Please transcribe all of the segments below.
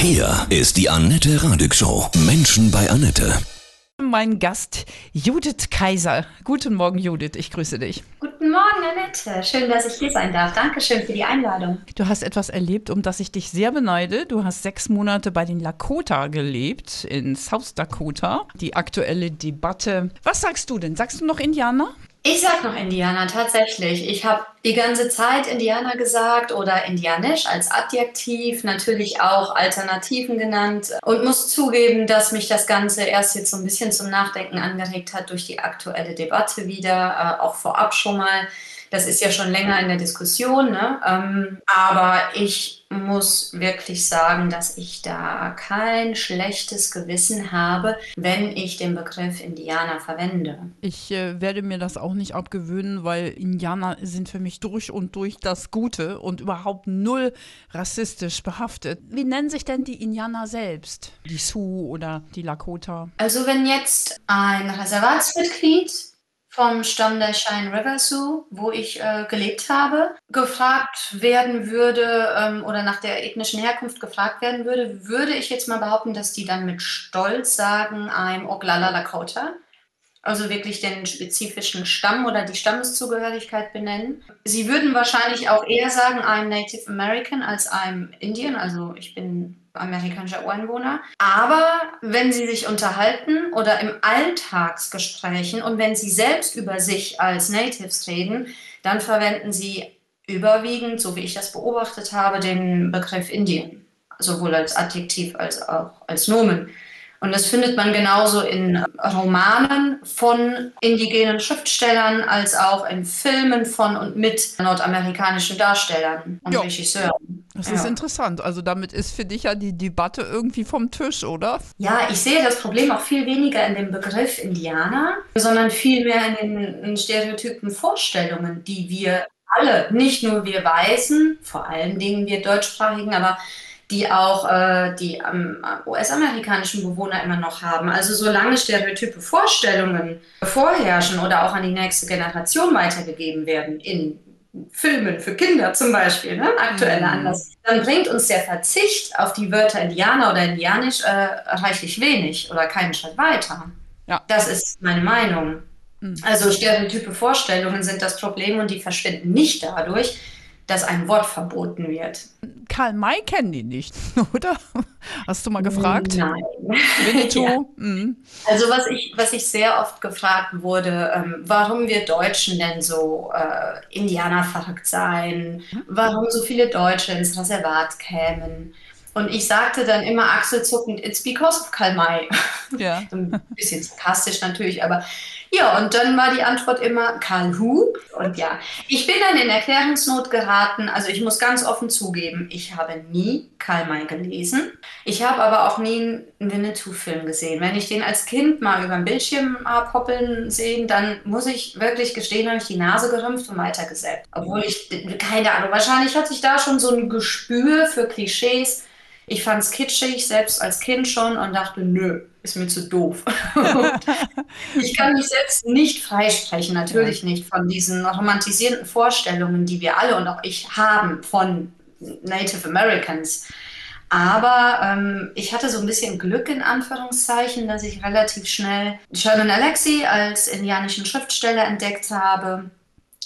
Hier ist die Annette Radig Show. Menschen bei Annette. Mein Gast Judith Kaiser. Guten Morgen, Judith. Ich grüße dich. Guten Morgen, Annette. Schön, dass ich hier sein darf. Dankeschön für die Einladung. Du hast etwas erlebt, um das ich dich sehr beneide. Du hast sechs Monate bei den Lakota gelebt, in South Dakota. Die aktuelle Debatte. Was sagst du denn? Sagst du noch Indianer? Ich sag noch Indianer, tatsächlich. Ich habe die ganze Zeit Indianer gesagt oder Indianisch als Adjektiv, natürlich auch Alternativen genannt und muss zugeben, dass mich das Ganze erst jetzt so ein bisschen zum Nachdenken angeregt hat durch die aktuelle Debatte wieder, äh, auch vorab schon mal. Das ist ja schon länger in der Diskussion, ne? Ähm, aber ich muss wirklich sagen, dass ich da kein schlechtes Gewissen habe, wenn ich den Begriff Indianer verwende. Ich äh, werde mir das auch nicht abgewöhnen, weil Indianer sind für mich durch und durch das Gute und überhaupt null rassistisch behaftet. Wie nennen sich denn die Indianer selbst? Die Sioux oder die Lakota? Also wenn jetzt ein Reservatsmitglied vom Stamm der Cheyenne River Sioux, wo ich äh, gelebt habe, gefragt werden würde ähm, oder nach der ethnischen Herkunft gefragt werden würde, würde ich jetzt mal behaupten, dass die dann mit Stolz sagen, I'm Oglala Lakota. Also wirklich den spezifischen Stamm oder die Stammeszugehörigkeit benennen. Sie würden wahrscheinlich auch eher sagen, I'm Native American als I'm Indian. Also ich bin amerikanischer Ureinwohner. Aber wenn sie sich unterhalten oder im Alltagsgesprächen und wenn sie selbst über sich als Natives reden, dann verwenden sie überwiegend, so wie ich das beobachtet habe, den Begriff Indien, sowohl als Adjektiv als auch als Nomen. Und das findet man genauso in Romanen von indigenen Schriftstellern als auch in Filmen von und mit nordamerikanischen Darstellern und jo. Regisseuren. Das ist interessant. Also damit ist für dich ja die Debatte irgendwie vom Tisch, oder? Ja, ich sehe das Problem auch viel weniger in dem Begriff Indianer, sondern vielmehr in den in Stereotypen Vorstellungen, die wir alle, nicht nur wir Weißen, vor allen Dingen wir Deutschsprachigen, aber die auch äh, die ähm, US-amerikanischen Bewohner immer noch haben. Also solange stereotype Vorstellungen vorherrschen oder auch an die nächste Generation weitergegeben werden, in Filmen für Kinder zum Beispiel, ne? aktuelle mhm. Anlass, dann bringt uns der Verzicht auf die Wörter Indianer oder Indianisch äh, reichlich wenig oder keinen Schritt weiter. Ja. Das ist meine Meinung. Mhm. Also stereotype Vorstellungen sind das Problem und die verschwinden nicht dadurch, dass ein Wort verboten wird. Karl May kennen die nicht, oder? Hast du mal gefragt? Nein. ja. mhm. Also was ich, was ich sehr oft gefragt wurde, ähm, warum wir Deutschen denn so äh, Indianer verrückt seien, warum so viele Deutsche ins Reservat kämen. Und ich sagte dann immer achselzuckend, it's because of Karl May. Ja. Ein bisschen sarkastisch natürlich, aber ja, und dann war die Antwort immer Karl Hu. Und ja, ich bin dann in Erklärungsnot geraten. Also ich muss ganz offen zugeben, ich habe nie Karl May gelesen. Ich habe aber auch nie einen Winnetou-Film gesehen. Wenn ich den als Kind mal über den Bildschirm habe hoppeln sehen, dann muss ich wirklich gestehen, habe ich die Nase gerümpft und weitergesetzt. Obwohl ich, keine Ahnung, wahrscheinlich hatte ich da schon so ein Gespür für Klischees ich fand es kitschig, selbst als Kind schon, und dachte, nö, ist mir zu doof. ich kann mich selbst nicht freisprechen, natürlich nicht, von diesen romantisierten Vorstellungen, die wir alle und auch ich haben von Native Americans. Aber ähm, ich hatte so ein bisschen Glück in Anführungszeichen, dass ich relativ schnell Sherman Alexie als indianischen Schriftsteller entdeckt habe,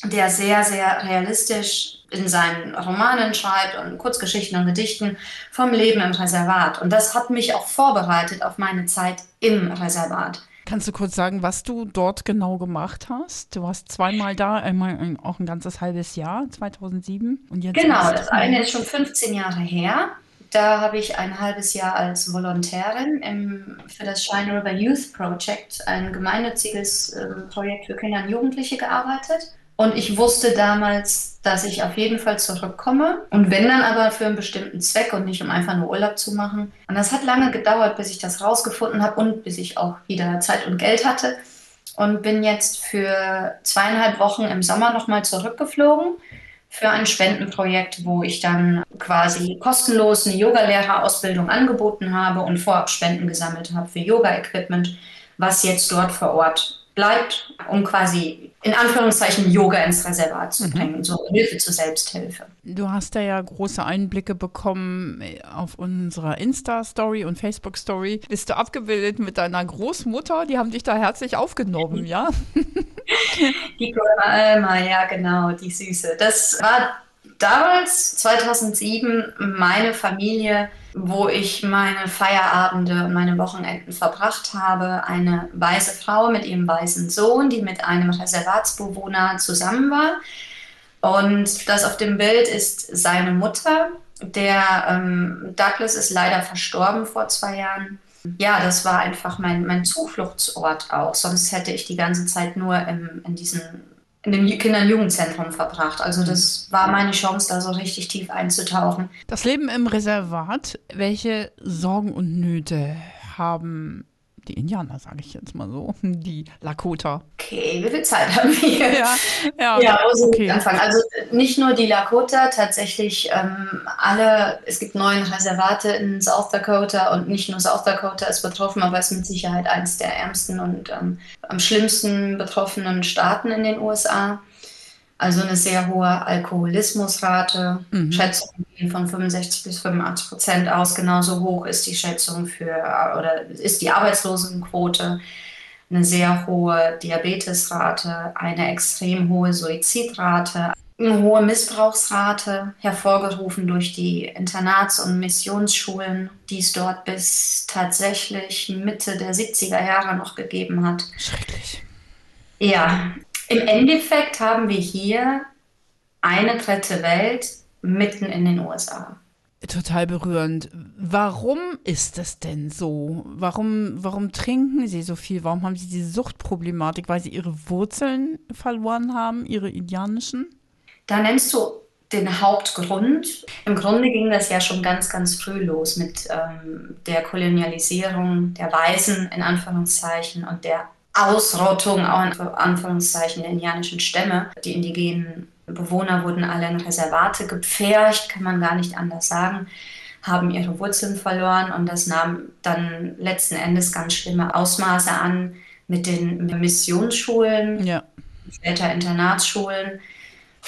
der sehr, sehr realistisch in seinen Romanen schreibt und Kurzgeschichten und Gedichten vom Leben im Reservat. Und das hat mich auch vorbereitet auf meine Zeit im Reservat. Kannst du kurz sagen, was du dort genau gemacht hast? Du warst zweimal da, einmal auch ein ganzes halbes Jahr, 2007. Und jetzt genau, das eine ist schon 15 Jahre her. Da habe ich ein halbes Jahr als Volontärin im, für das Shine River Youth Project, ein gemeinnütziges äh, Projekt für Kinder und Jugendliche, gearbeitet. Und ich wusste damals, dass ich auf jeden Fall zurückkomme. Und wenn dann aber für einen bestimmten Zweck und nicht um einfach nur Urlaub zu machen. Und das hat lange gedauert, bis ich das rausgefunden habe und bis ich auch wieder Zeit und Geld hatte. Und bin jetzt für zweieinhalb Wochen im Sommer nochmal zurückgeflogen für ein Spendenprojekt, wo ich dann quasi kostenlos eine Yogalehrerausbildung angeboten habe und vorab Spenden gesammelt habe für Yoga-Equipment, was jetzt dort vor Ort bleibt, um quasi in Anführungszeichen Yoga ins Reservat zu mhm. bringen, mhm. so Hilfe zur Selbsthilfe. Du hast da ja große Einblicke bekommen äh, auf unserer Insta-Story und Facebook-Story. Bist du abgebildet mit deiner Großmutter? Die haben dich da herzlich aufgenommen, ja? Die Alma, ja genau, die Süße. Das war damals, 2007, meine Familie, wo ich meine Feierabende und meine Wochenenden verbracht habe. Eine weiße Frau mit ihrem weißen Sohn, die mit einem Reservatsbewohner zusammen war. Und das auf dem Bild ist seine Mutter. Der ähm, Douglas ist leider verstorben vor zwei Jahren. Ja, das war einfach mein, mein Zufluchtsort auch. Sonst hätte ich die ganze Zeit nur im, in diesen in dem Kinder- und Jugendzentrum verbracht. Also das war meine Chance, da so richtig tief einzutauchen. Das Leben im Reservat, welche Sorgen und Nöte haben die Indianer, sage ich jetzt mal so, die Lakota. Okay, wie viel Zeit haben wir? Ja, ja, ja also okay. anfangen. Also nicht nur die Lakota, tatsächlich ähm, alle, es gibt neun Reservate in South Dakota und nicht nur South Dakota ist betroffen, aber es ist mit Sicherheit eines der ärmsten und ähm, am schlimmsten betroffenen Staaten in den USA. Also eine sehr hohe Alkoholismusrate. Mhm. Schätzungen gehen von 65 bis 85 Prozent aus. Genauso hoch ist die Schätzung für oder ist die Arbeitslosenquote. Eine sehr hohe Diabetesrate, eine extrem hohe Suizidrate, eine hohe Missbrauchsrate, hervorgerufen durch die Internats- und Missionsschulen, die es dort bis tatsächlich Mitte der 70er Jahre noch gegeben hat. Schrecklich. Ja, im Endeffekt haben wir hier eine dritte Welt mitten in den USA. Total berührend. Warum ist es denn so? Warum, warum trinken Sie so viel? Warum haben Sie diese Suchtproblematik? Weil Sie Ihre Wurzeln verloren haben, Ihre indianischen? Da nennst du den Hauptgrund. Im Grunde ging das ja schon ganz, ganz früh los mit ähm, der Kolonialisierung der Weißen in Anführungszeichen und der Ausrottung, auch in Anführungszeichen, der indianischen Stämme. Die indigenen Bewohner wurden alle in Reservate gepfercht, kann man gar nicht anders sagen, haben ihre Wurzeln verloren und das nahm dann letzten Endes ganz schlimme Ausmaße an mit den Missionsschulen, ja. später Internatsschulen,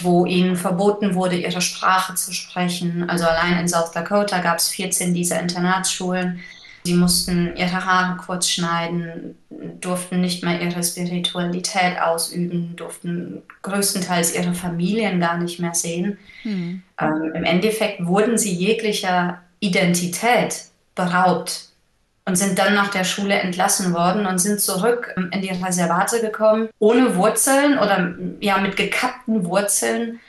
wo ihnen verboten wurde, ihre Sprache zu sprechen. Also allein in South Dakota gab es 14 dieser Internatsschulen. Sie mussten ihre Haare kurz schneiden, durften nicht mehr ihre Spiritualität ausüben, durften größtenteils ihre Familien gar nicht mehr sehen. Mhm. Ähm, Im Endeffekt wurden sie jeglicher Identität beraubt und sind dann nach der Schule entlassen worden und sind zurück in die Reservate gekommen, ohne Wurzeln oder ja mit gekappten Wurzeln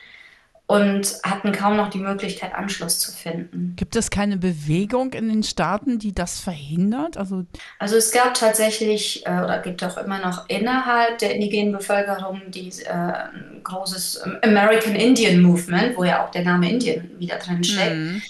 und hatten kaum noch die Möglichkeit, Anschluss zu finden. Gibt es keine Bewegung in den Staaten, die das verhindert? Also, also es gab tatsächlich äh, oder gibt auch immer noch innerhalb der indigenen Bevölkerung die, äh, ein großes ähm, American Indian Movement, wo ja auch der Name Indien wieder drin steckt. Mhm.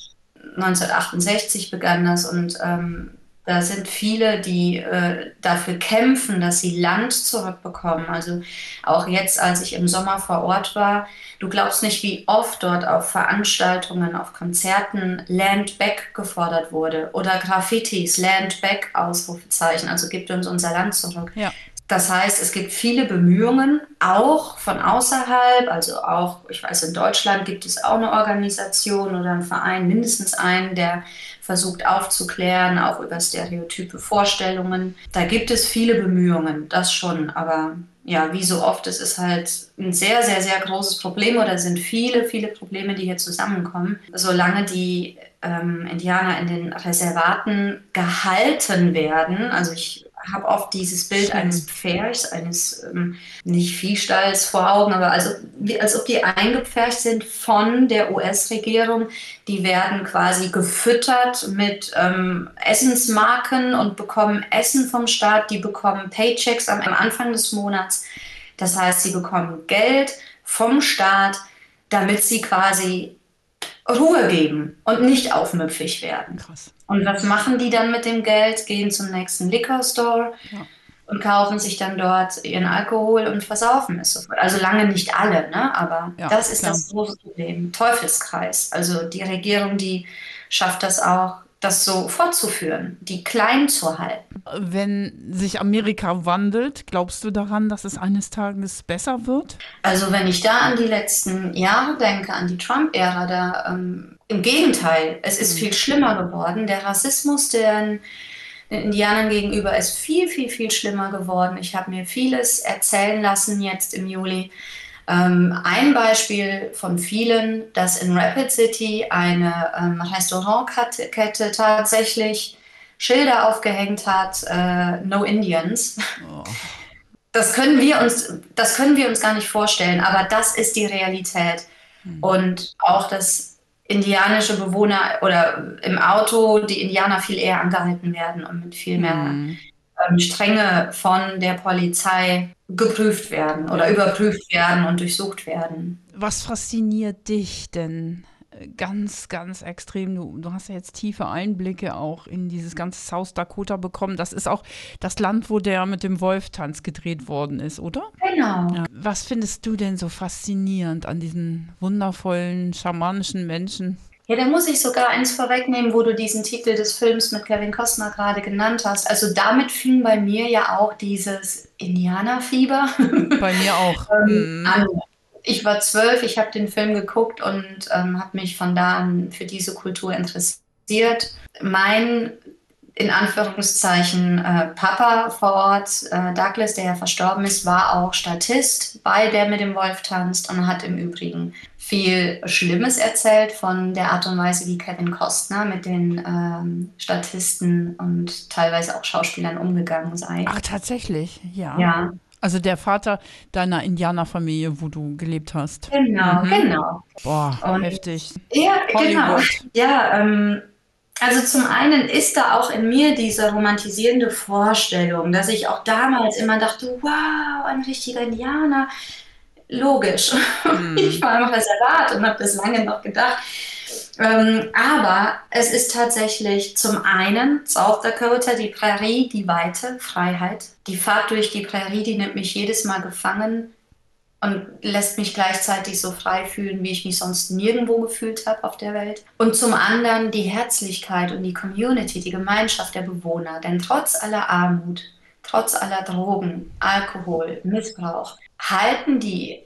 1968 begann das und ähm, da sind viele, die äh, dafür kämpfen, dass sie Land zurückbekommen. Also auch jetzt, als ich im Sommer vor Ort war, du glaubst nicht, wie oft dort auf Veranstaltungen, auf Konzerten Land Back gefordert wurde oder Graffitis, Land Back, Ausrufezeichen, also gibt uns unser Land zurück. Ja. Das heißt, es gibt viele Bemühungen, auch von außerhalb, also auch, ich weiß, in Deutschland gibt es auch eine Organisation oder einen Verein, mindestens einen, der versucht aufzuklären, auch über stereotype Vorstellungen. Da gibt es viele Bemühungen, das schon, aber ja, wie so oft, es ist halt ein sehr, sehr, sehr großes Problem oder sind viele, viele Probleme, die hier zusammenkommen. Solange die ähm, Indianer in den Reservaten gehalten werden, also ich habe oft dieses Bild Schön. eines Pferds, eines ähm, nicht Viehstalls vor Augen, aber also, als ob die eingepfercht sind von der US-Regierung. Die werden quasi gefüttert mit ähm, Essensmarken und bekommen Essen vom Staat. Die bekommen Paychecks am, am Anfang des Monats. Das heißt, sie bekommen Geld vom Staat, damit sie quasi Ruhe geben und nicht aufmüpfig werden. Krass. Und was machen die dann mit dem Geld? Gehen zum nächsten Liquor Store ja. und kaufen sich dann dort ihren Alkohol und versaufen es sofort. Also lange nicht alle, ne? aber ja, das ist klar. das große Problem. Teufelskreis. Also die Regierung, die schafft das auch, das so fortzuführen, die klein zu halten. Wenn sich Amerika wandelt, glaubst du daran, dass es eines Tages besser wird? Also wenn ich da an die letzten Jahre denke, an die Trump-Ära, da ähm, im Gegenteil, es ist mhm. viel schlimmer geworden. Der Rassismus, der den Indianern gegenüber ist viel, viel, viel schlimmer geworden. Ich habe mir vieles erzählen lassen jetzt im Juli. Ähm, ein Beispiel von vielen, dass in Rapid City eine ähm, Restaurantkette tatsächlich Schilder aufgehängt hat, äh, No Indians. Oh. Das können wir uns, das können wir uns gar nicht vorstellen, aber das ist die Realität. Mhm. Und auch das indianische Bewohner oder im Auto die Indianer viel eher angehalten werden und mit viel mehr mhm. Ähm, Strenge von der Polizei geprüft werden oder überprüft werden und durchsucht werden. Was fasziniert dich denn ganz, ganz extrem. Du, du hast ja jetzt tiefe Einblicke auch in dieses ganze South Dakota bekommen. Das ist auch das Land, wo der mit dem Wolf-Tanz gedreht worden ist, oder? Genau. Ja. Was findest du denn so faszinierend an diesen wundervollen, schamanischen Menschen? Ja, da muss ich sogar eins vorwegnehmen, wo du diesen Titel des Films mit Kevin Costner gerade genannt hast. Also damit fing bei mir ja auch dieses Indianerfieber bei mir auch ähm, mhm. an ich war zwölf, ich habe den Film geguckt und ähm, habe mich von da an für diese Kultur interessiert. Mein in Anführungszeichen äh, Papa vor Ort, äh, Douglas, der ja verstorben ist, war auch Statist bei Der mit dem Wolf tanzt und hat im Übrigen viel Schlimmes erzählt von der Art und Weise, wie Kevin Costner mit den ähm, Statisten und teilweise auch Schauspielern umgegangen sei. Ach, tatsächlich, ja. Ja, also der Vater deiner Indianerfamilie, wo du gelebt hast. Genau, mhm. genau. Boah, Und, heftig. Ja, genau. Hollywood. genau. Ja, ähm, also zum einen ist da auch in mir diese romantisierende Vorstellung, dass ich auch damals immer dachte, wow, ein richtiger Indianer. Logisch. Mhm. Ich war im Reservat und habe das lange noch gedacht. Ähm, aber es ist tatsächlich zum einen South Dakota, die Prärie, die Weite, Freiheit. Die Fahrt durch die Prärie, die nimmt mich jedes Mal gefangen und lässt mich gleichzeitig so frei fühlen, wie ich mich sonst nirgendwo gefühlt habe auf der Welt. Und zum anderen die Herzlichkeit und die Community, die Gemeinschaft der Bewohner. Denn trotz aller Armut, trotz aller Drogen, Alkohol, Missbrauch, halten die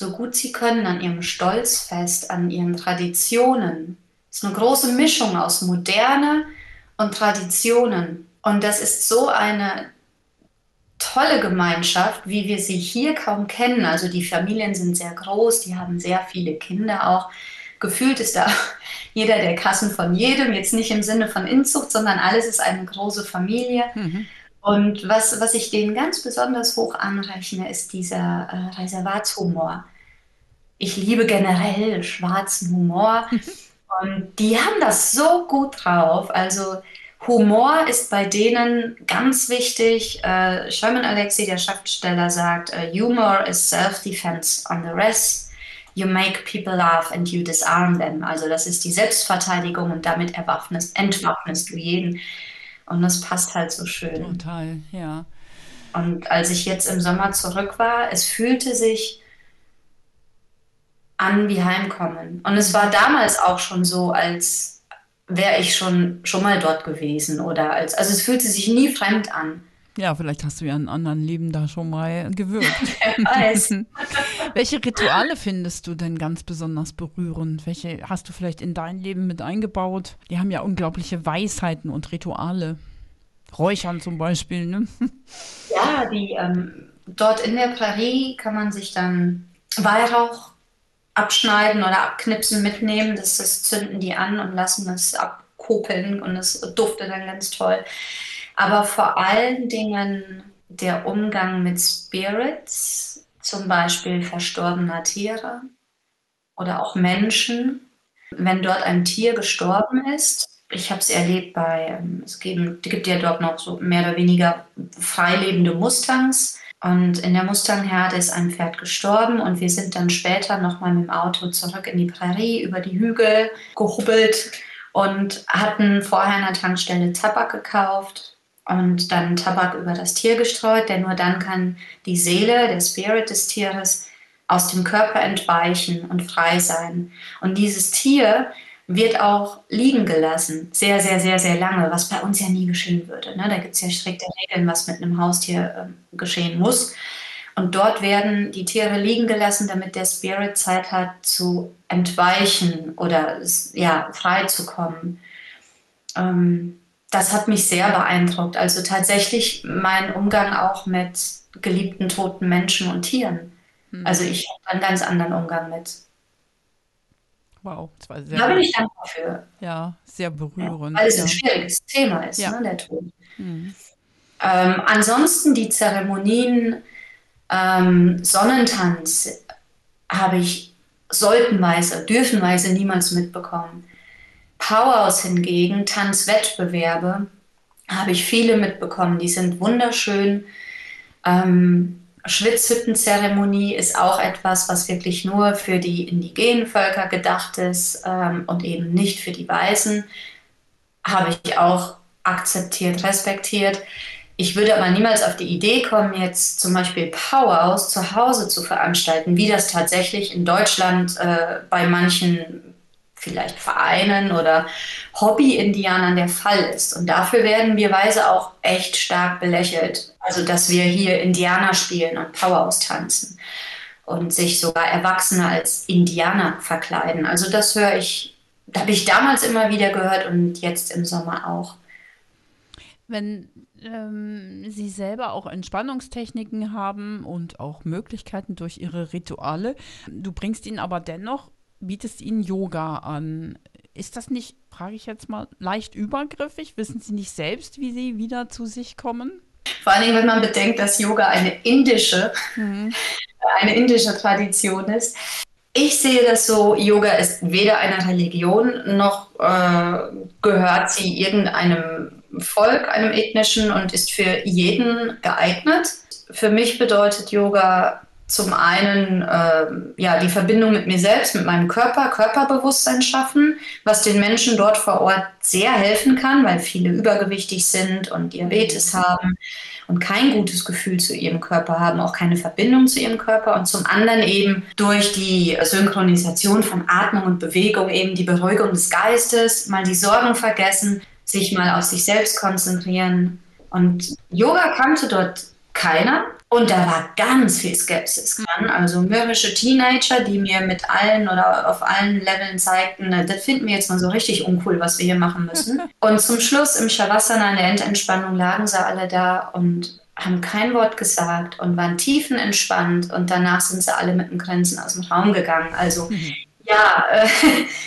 so gut sie können an ihrem Stolz fest, an ihren Traditionen. Es ist eine große Mischung aus Moderne und Traditionen. Und das ist so eine tolle Gemeinschaft, wie wir sie hier kaum kennen. Also die Familien sind sehr groß, die haben sehr viele Kinder auch. Gefühlt ist da jeder der Kassen von jedem, jetzt nicht im Sinne von Inzucht, sondern alles ist eine große Familie. Mhm. Und was, was ich denen ganz besonders hoch anrechne, ist dieser äh, Reservatshumor. Ich liebe generell schwarzen Humor. Und die haben das so gut drauf. Also Humor ist bei denen ganz wichtig. Äh, Sherman Alexi, der Schriftsteller, sagt, uh, Humor is self-defense on the rest. You make people laugh and you disarm them. Also das ist die Selbstverteidigung und damit erwaffnest, entwaffnest du jeden. Und das passt halt so schön. Total, ja. Und als ich jetzt im Sommer zurück war, es fühlte sich an wie Heimkommen. Und es war damals auch schon so, als wäre ich schon, schon mal dort gewesen. Oder als, also es fühlte sich nie fremd an. Ja, vielleicht hast du ja in anderen Leben da schon mal gewirkt. Welche Rituale findest du denn ganz besonders berührend? Welche hast du vielleicht in dein Leben mit eingebaut? Die haben ja unglaubliche Weisheiten und Rituale. Räuchern zum Beispiel, ne? Ja, die, ähm, dort in der Prärie kann man sich dann Weihrauch abschneiden oder abknipsen mitnehmen. Das, das zünden die an und lassen es abkopeln und es duftet dann ganz toll aber vor allen Dingen der Umgang mit Spirits, zum Beispiel verstorbener Tiere oder auch Menschen. Wenn dort ein Tier gestorben ist, ich habe es erlebt bei, ähm, es gibt, ja dort noch so mehr oder weniger freilebende Mustangs. Und in der Mustangherde ist ein Pferd gestorben und wir sind dann später nochmal mit dem Auto zurück in die Prärie über die Hügel gehubbelt und hatten vorher an der Tankstelle Tabak gekauft und dann Tabak über das Tier gestreut, denn nur dann kann die Seele, der Spirit des Tieres aus dem Körper entweichen und frei sein. Und dieses Tier wird auch liegen gelassen. Sehr, sehr, sehr, sehr lange, was bei uns ja nie geschehen würde. Ne? Da gibt es ja strikte Regeln, was mit einem Haustier äh, geschehen muss. Und dort werden die Tiere liegen gelassen, damit der Spirit Zeit hat zu entweichen oder ja, frei zu kommen. Ähm, das hat mich sehr beeindruckt. Also tatsächlich mein Umgang auch mit geliebten toten Menschen und Tieren. Mhm. Also ich habe einen ganz anderen Umgang mit. Wow, das war sehr. Da bin ich dankbar für. Ja, sehr berührend. Ja, weil es ja. ein schwieriges Thema ist, ja. ne, der Tod. Mhm. Ähm, ansonsten die Zeremonien, ähm, Sonnentanz habe ich solltenweise, dürfenweise niemals mitbekommen. Powers hingegen, Tanzwettbewerbe, habe ich viele mitbekommen. Die sind wunderschön. Ähm, Schwitzhüttenzeremonie ist auch etwas, was wirklich nur für die indigenen Völker gedacht ist ähm, und eben nicht für die Weißen. Habe ich auch akzeptiert, respektiert. Ich würde aber niemals auf die Idee kommen, jetzt zum Beispiel Powwows zu Hause zu veranstalten, wie das tatsächlich in Deutschland äh, bei manchen vielleicht Vereinen oder Hobby-Indianern der Fall ist. Und dafür werden wir Weise auch echt stark belächelt. Also, dass wir hier Indianer spielen und Powerhouse tanzen und sich sogar Erwachsene als Indianer verkleiden. Also, das höre ich, habe ich damals immer wieder gehört und jetzt im Sommer auch. Wenn ähm, Sie selber auch Entspannungstechniken haben und auch Möglichkeiten durch Ihre Rituale, du bringst ihnen aber dennoch bietest ihnen Yoga an. Ist das nicht, frage ich jetzt mal, leicht übergriffig? Wissen Sie nicht selbst, wie Sie wieder zu sich kommen? Vor allem, wenn man bedenkt, dass Yoga eine indische, mhm. eine indische Tradition ist. Ich sehe das so, Yoga ist weder eine Religion noch äh, gehört sie irgendeinem Volk, einem ethnischen und ist für jeden geeignet. Für mich bedeutet Yoga zum einen äh, ja, die Verbindung mit mir selbst, mit meinem Körper, Körperbewusstsein schaffen, was den Menschen dort vor Ort sehr helfen kann, weil viele übergewichtig sind und Diabetes haben und kein gutes Gefühl zu ihrem Körper haben, auch keine Verbindung zu ihrem Körper und zum anderen eben durch die Synchronisation von Atmung und Bewegung eben die Beruhigung des Geistes, mal die Sorgen vergessen, sich mal auf sich selbst konzentrieren. Und Yoga kannte dort keiner. Und da war ganz viel Skepsis dran. Also mürrische Teenager, die mir mit allen oder auf allen Leveln zeigten, das finden wir jetzt mal so richtig uncool, was wir hier machen müssen. Und zum Schluss im Shavasana in der Endentspannung lagen sie alle da und haben kein Wort gesagt und waren tiefenentspannt und danach sind sie alle mit dem Grenzen aus dem Raum gegangen. Also mhm. ja, äh,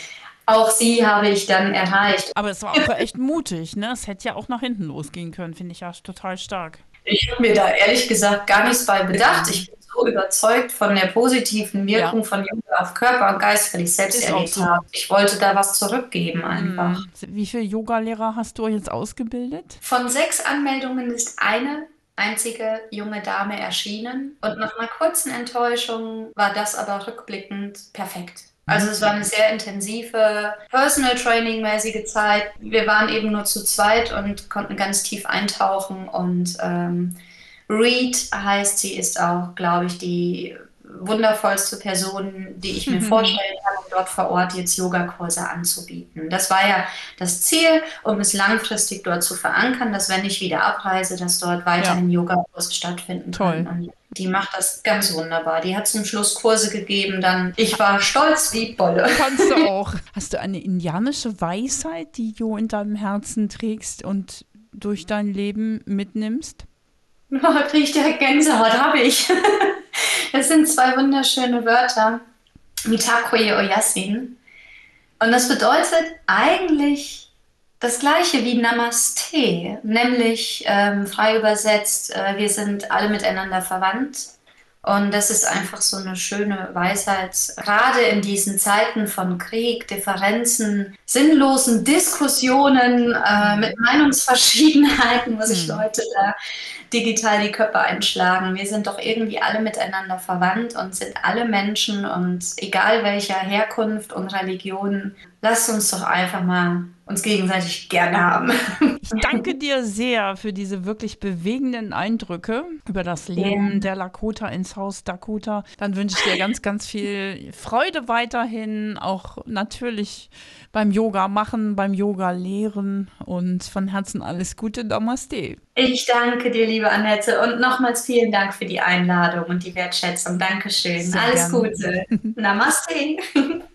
auch sie habe ich dann erreicht. Aber es war auch echt mutig, ne? Es hätte ja auch nach hinten losgehen können, finde ich ja total stark. Ich habe mir da ehrlich gesagt gar nichts bei bedacht. Ich bin so überzeugt von der positiven Wirkung ja. von Yoga auf Körper und Geist, weil ich selbst Ist erlebt so. habe. Ich wollte da was zurückgeben einfach. Mhm. Wie viele Yogalehrer hast du jetzt ausgebildet? Von sechs Anmeldungen ist eine einzige junge Dame erschienen. Und nach einer kurzen Enttäuschung war das aber rückblickend perfekt. Also es war eine sehr intensive Personal Training mäßige Zeit. Wir waren eben nur zu zweit und konnten ganz tief eintauchen und ähm, Reed heißt sie, ist auch, glaube ich, die wundervollste Person, die ich mir mhm. vorstellen kann, um dort vor Ort jetzt Yogakurse anzubieten. Das war ja das Ziel, um es langfristig dort zu verankern, dass wenn ich wieder abreise, dass dort weiterhin ja. Yogakurse stattfinden Toll. können. Und die macht das ganz wunderbar. Die hat zum Schluss Kurse gegeben, dann ich war stolz wie Bolle. Kannst du auch. Hast du eine indianische Weisheit, die du in deinem Herzen trägst und durch dein Leben mitnimmst? Oh, kriege ich direkt Gänsehaut, habe ich. Das sind zwei wunderschöne Wörter. Mitakoye Oyasin. Und das bedeutet eigentlich das gleiche wie Namaste, nämlich ähm, frei übersetzt, äh, wir sind alle miteinander verwandt. Und das ist einfach so eine schöne Weisheit, gerade in diesen Zeiten von Krieg, Differenzen, sinnlosen Diskussionen, äh, mit Meinungsverschiedenheiten, wo sich hm. Leute da digital die Köpfe einschlagen. Wir sind doch irgendwie alle miteinander verwandt und sind alle Menschen und egal welcher Herkunft und Religion, lasst uns doch einfach mal uns gegenseitig gerne haben. Ich danke dir sehr für diese wirklich bewegenden Eindrücke über das Leben yeah. der Lakota ins Haus Dakota. Dann wünsche ich dir ganz, ganz viel Freude weiterhin, auch natürlich beim Yoga machen, beim Yoga lehren und von Herzen alles Gute. Namaste. Ich danke dir, liebe Annette, und nochmals vielen Dank für die Einladung und die Wertschätzung. Dankeschön. Sehr alles gerne. Gute. Namaste.